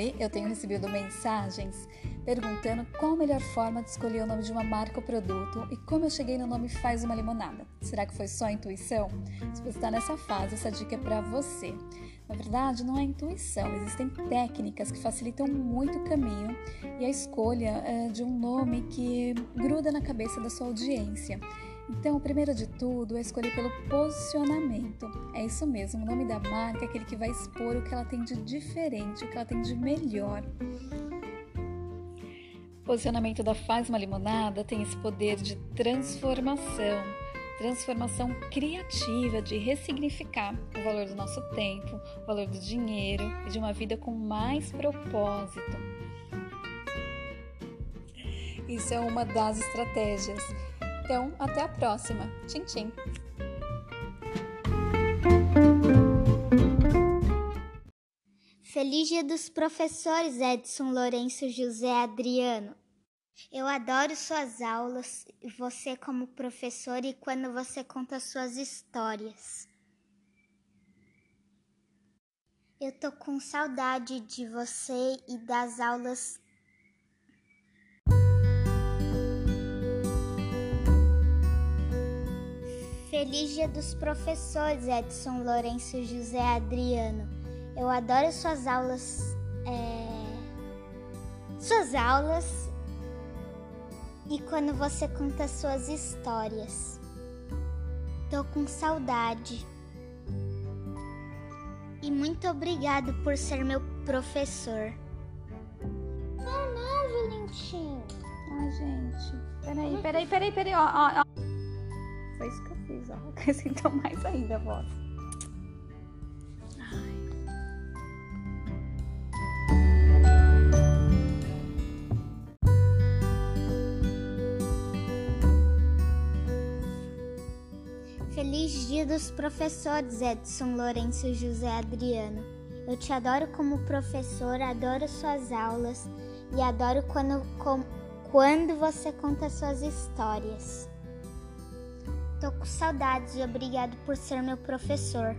Eu tenho recebido mensagens perguntando qual a melhor forma de escolher o nome de uma marca ou produto e como eu cheguei no nome Faz uma Limonada. Será que foi só intuição? Se você está nessa fase, essa dica é para você. Na verdade, não é intuição, existem técnicas que facilitam muito o caminho e a escolha é, de um nome que gruda na cabeça da sua audiência. Então, primeiro de tudo é escolher pelo posicionamento. É isso mesmo, o nome da marca é aquele que vai expor o que ela tem de diferente, o que ela tem de melhor. O posicionamento da Faz uma Limonada tem esse poder de transformação, transformação criativa, de ressignificar o valor do nosso tempo, o valor do dinheiro e de uma vida com mais propósito. Isso é uma das estratégias. Então, até a próxima. Tchim, tchim. Feliz Dia dos Professores, Edson Lourenço José Adriano. Eu adoro suas aulas, você como professor e quando você conta suas histórias. Eu tô com saudade de você e das aulas Feliz Dia dos Professores, Edson Lourenço José Adriano. Eu adoro suas aulas. É... Suas aulas e quando você conta suas histórias. Tô com saudade. E muito obrigado por ser meu professor. Não, não, Valentim. Ai, gente. Peraí, peraí, peraí, peraí. Ó, ó, ó. Foi isso que eu fiz, ó. Acrescentou mais ainda a voz. Feliz Dia dos Professores, Edson Lourenço José Adriano. Eu te adoro como professor, adoro suas aulas e adoro quando, com, quando você conta suas histórias. Tô com saudades e obrigado por ser meu professor.